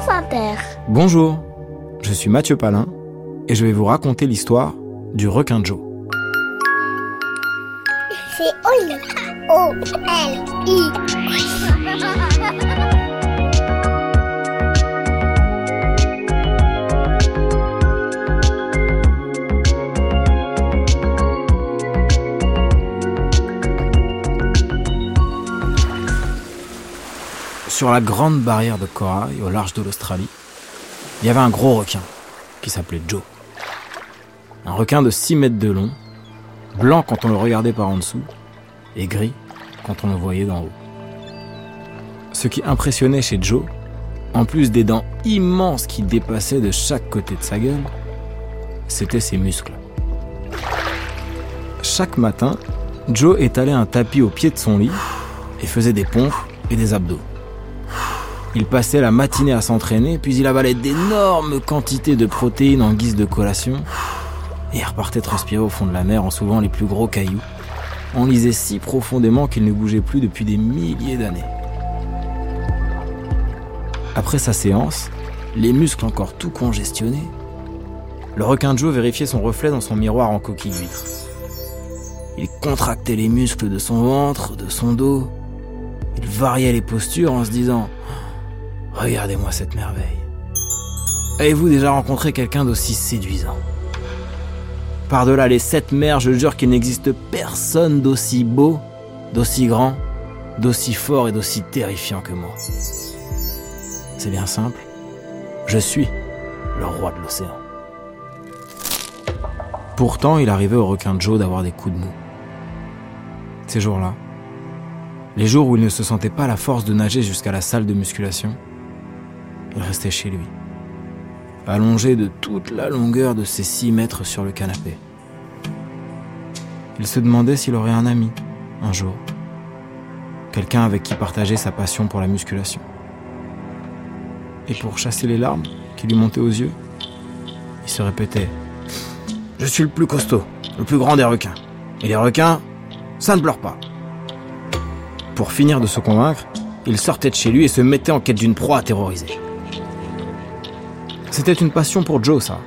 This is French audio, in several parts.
France Inter. Bonjour, je suis Mathieu Palin et je vais vous raconter l'histoire du requin Joe. C'est Oli. Sur la grande barrière de corail au large de l'Australie, il y avait un gros requin qui s'appelait Joe. Un requin de 6 mètres de long, blanc quand on le regardait par en dessous et gris quand on le voyait d'en haut. Ce qui impressionnait chez Joe, en plus des dents immenses qui dépassaient de chaque côté de sa gueule, c'était ses muscles. Chaque matin, Joe étalait un tapis au pied de son lit et faisait des pompes et des abdos. Il passait la matinée à s'entraîner, puis il avalait d'énormes quantités de protéines en guise de collation, et repartait transpirer au fond de la mer en soulevant les plus gros cailloux, enlisé si profondément qu'il ne bougeait plus depuis des milliers d'années. Après sa séance, les muscles encore tout congestionnés, le requin Joe vérifiait son reflet dans son miroir en coquille d'huître. Il contractait les muscles de son ventre, de son dos. Il variait les postures en se disant Regardez-moi cette merveille. Avez-vous déjà rencontré quelqu'un d'aussi séduisant? Par-delà les sept mers, je jure qu'il n'existe personne d'aussi beau, d'aussi grand, d'aussi fort et d'aussi terrifiant que moi. C'est bien simple. Je suis le roi de l'océan. Pourtant, il arrivait au requin Joe d'avoir des coups de mou. Ces jours-là, les jours où il ne se sentait pas la force de nager jusqu'à la salle de musculation, il restait chez lui, allongé de toute la longueur de ses six mètres sur le canapé. Il se demandait s'il aurait un ami, un jour. Quelqu'un avec qui partager sa passion pour la musculation. Et pour chasser les larmes qui lui montaient aux yeux, il se répétait Je suis le plus costaud, le plus grand des requins. Et les requins, ça ne pleure pas. Pour finir de se convaincre, il sortait de chez lui et se mettait en quête d'une proie à terroriser. C'était une passion pour Joe, ça.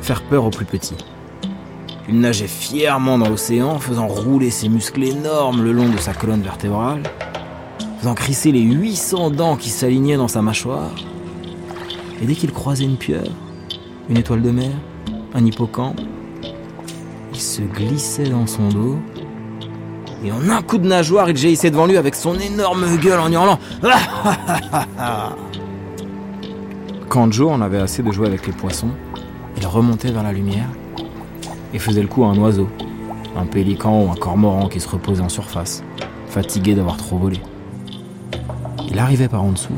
Faire peur aux plus petits. Il nageait fièrement dans l'océan, faisant rouler ses muscles énormes le long de sa colonne vertébrale, faisant crisser les 800 dents qui s'alignaient dans sa mâchoire. Et dès qu'il croisait une pieuvre, une étoile de mer, un hippocampe, il se glissait dans son dos et en un coup de nageoire, il jaillissait devant lui avec son énorme gueule en hurlant Quand Joe en avait assez de jouer avec les poissons, il remontait vers la lumière et faisait le coup à un oiseau, un pélican ou un cormoran qui se reposait en surface, fatigué d'avoir trop volé. Il arrivait par en dessous,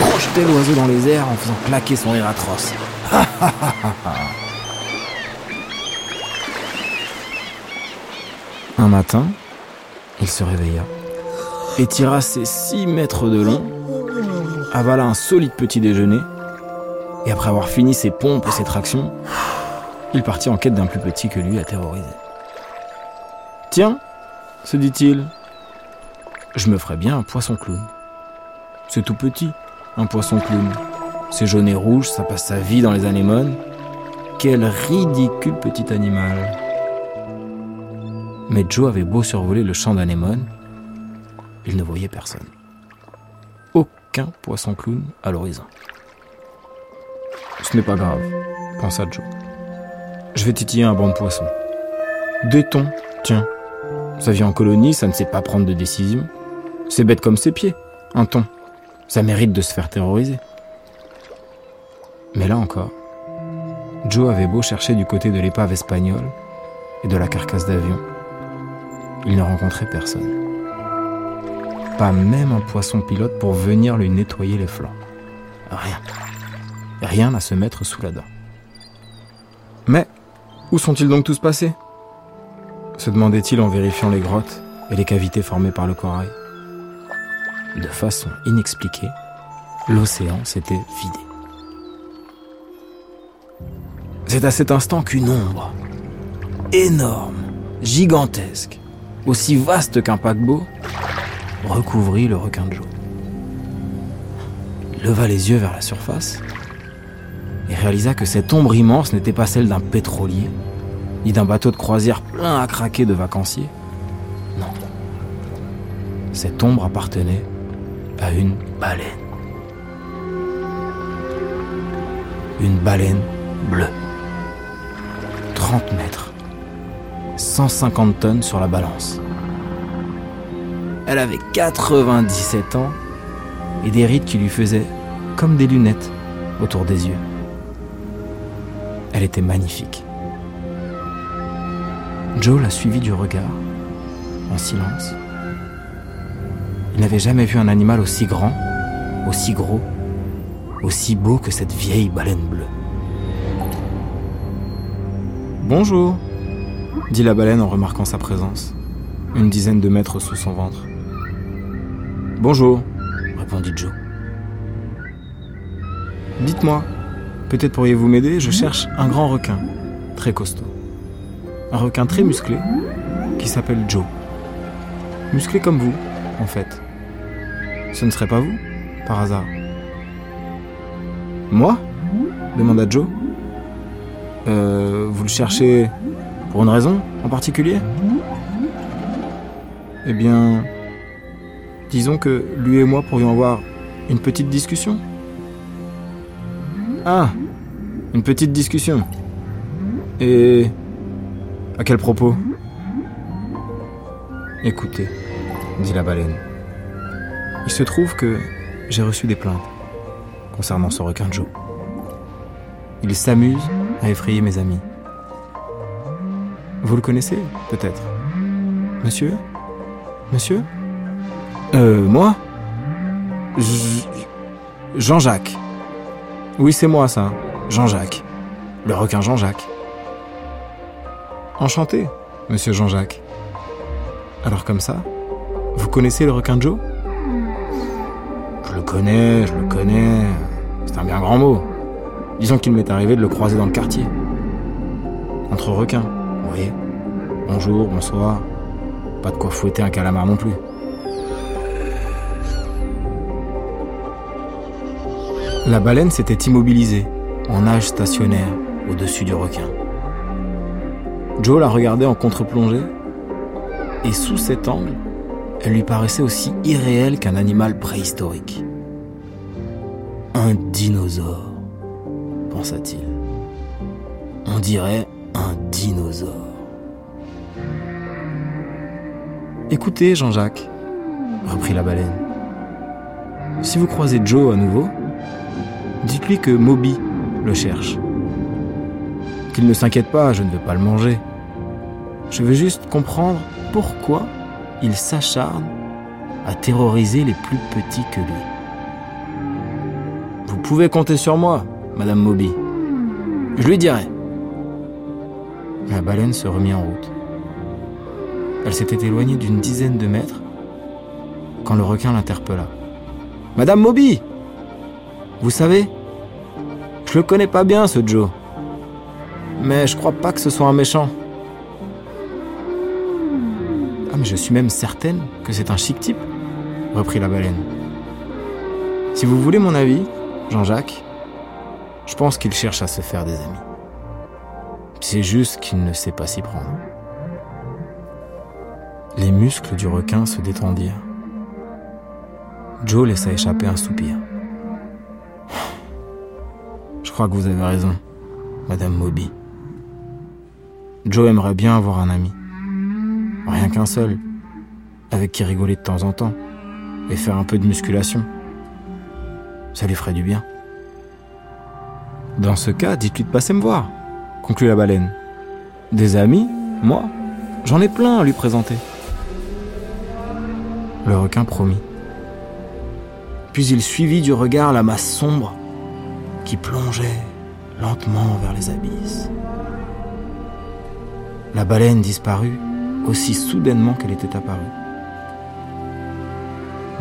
projetait l'oiseau dans les airs en faisant claquer son rire atroce. Un matin, il se réveilla, étira ses 6 mètres de long, avala un solide petit déjeuner, et après avoir fini ses pompes et ses tractions, il partit en quête d'un plus petit que lui à terroriser. Tiens, se dit-il, je me ferais bien un poisson clown. C'est tout petit, un poisson clown. C'est jaune et rouge, ça passe sa vie dans les anémones. Quel ridicule petit animal. Mais Joe avait beau survoler le champ d'anémones, il ne voyait personne. Aucun poisson clown à l'horizon. Ce n'est pas grave, pensa Joe. Je vais titiller un banc de poissons. Des thons, tiens. Ça vit en colonie, ça ne sait pas prendre de décision. C'est bête comme ses pieds, un thon. Ça mérite de se faire terroriser. Mais là encore, Joe avait beau chercher du côté de l'épave espagnole et de la carcasse d'avion, il ne rencontrait personne. Pas même un poisson pilote pour venir lui nettoyer les flancs. Rien. Rien à se mettre sous la dent. Mais où sont-ils donc tous passés? se demandait-il en vérifiant les grottes et les cavités formées par le corail. De façon inexpliquée, l'océan s'était vidé. C'est à cet instant qu'une ombre, énorme, gigantesque, aussi vaste qu'un paquebot, recouvrit le requin de Joe. Leva les yeux vers la surface et réalisa que cette ombre immense n'était pas celle d'un pétrolier, ni d'un bateau de croisière plein à craquer de vacanciers. Non. Cette ombre appartenait à une baleine. Une baleine bleue. 30 mètres. 150 tonnes sur la balance. Elle avait 97 ans et des rides qui lui faisaient comme des lunettes autour des yeux. Elle était magnifique. Joe l'a suivie du regard, en silence. Il n'avait jamais vu un animal aussi grand, aussi gros, aussi beau que cette vieille baleine bleue. Bonjour, dit la baleine en remarquant sa présence, une dizaine de mètres sous son ventre. Bonjour, répondit Joe. Dites-moi, peut-être pourriez-vous m'aider Je cherche un grand requin, très costaud. Un requin très musclé, qui s'appelle Joe. Musclé comme vous, en fait. Ce ne serait pas vous, par hasard Moi demanda Joe. Euh, vous le cherchez pour une raison en particulier? Eh bien, Disons que lui et moi pourrions avoir une petite discussion. Ah, une petite discussion. Et à quel propos? Écoutez, dit la baleine. Il se trouve que j'ai reçu des plaintes concernant ce requin Joe. Il s'amuse à effrayer mes amis. Vous le connaissez, peut-être? Monsieur? Monsieur? Euh, moi Jean-Jacques. Oui, c'est moi ça. Jean-Jacques. Le requin Jean-Jacques. Enchanté, monsieur Jean-Jacques. Alors comme ça, vous connaissez le requin Joe? Je le connais, je le connais. C'est un bien grand mot. Disons qu'il m'est arrivé de le croiser dans le quartier. Entre requins, oui. Bonjour, bonsoir. Pas de quoi fouetter un calamar non plus. La baleine s'était immobilisée, en nage stationnaire, au-dessus du requin. Joe la regardait en contre-plongée, et sous cet angle, elle lui paraissait aussi irréelle qu'un animal préhistorique. Un dinosaure, pensa-t-il. On dirait un dinosaure. Écoutez, Jean-Jacques, reprit la baleine. Si vous croisez Joe à nouveau, Dites-lui que Moby le cherche. Qu'il ne s'inquiète pas, je ne veux pas le manger. Je veux juste comprendre pourquoi il s'acharne à terroriser les plus petits que lui. Vous pouvez compter sur moi, Madame Moby. Je lui dirai. La baleine se remit en route. Elle s'était éloignée d'une dizaine de mètres quand le requin l'interpella. Madame Moby vous savez, je le connais pas bien ce Joe. Mais je crois pas que ce soit un méchant. Ah mais je suis même certaine que c'est un chic type, reprit la baleine. Si vous voulez mon avis, Jean-Jacques, je pense qu'il cherche à se faire des amis. C'est juste qu'il ne sait pas s'y prendre. Les muscles du requin se détendirent. Joe laissa échapper un soupir. Je crois que vous avez raison, Madame Moby. Joe aimerait bien avoir un ami. Rien qu'un seul, avec qui rigoler de temps en temps et faire un peu de musculation. Ça lui ferait du bien. Dans ce cas, dites-lui de passer me voir, conclut la baleine. Des amis Moi J'en ai plein à lui présenter. Le requin promit. Puis il suivit du regard la masse sombre qui plongeait lentement vers les abysses. La baleine disparut aussi soudainement qu'elle était apparue.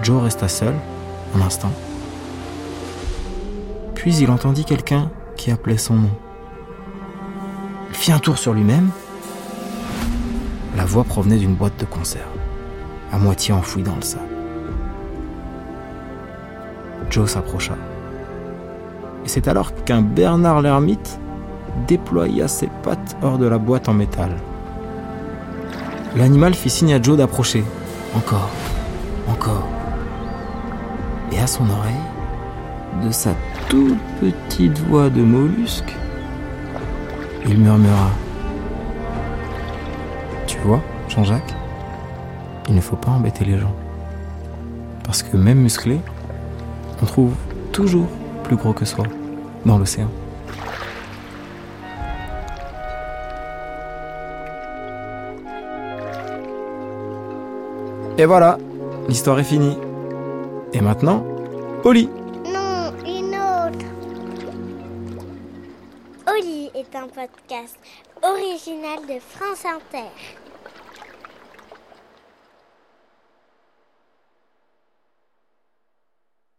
Joe resta seul un instant. Puis il entendit quelqu'un qui appelait son nom. Il fit un tour sur lui-même. La voix provenait d'une boîte de conserve, à moitié enfouie dans le sable. Joe s'approcha. Et c'est alors qu'un Bernard l'ermite déploya ses pattes hors de la boîte en métal. L'animal fit signe à Joe d'approcher. Encore, encore. Et à son oreille, de sa toute petite voix de mollusque, il murmura Tu vois, Jean-Jacques, il ne faut pas embêter les gens. Parce que même musclé, on trouve toujours plus gros que soi dans l'océan. Et voilà, l'histoire est finie. Et maintenant, Oli. Non, une autre. Oli est un podcast original de France Inter.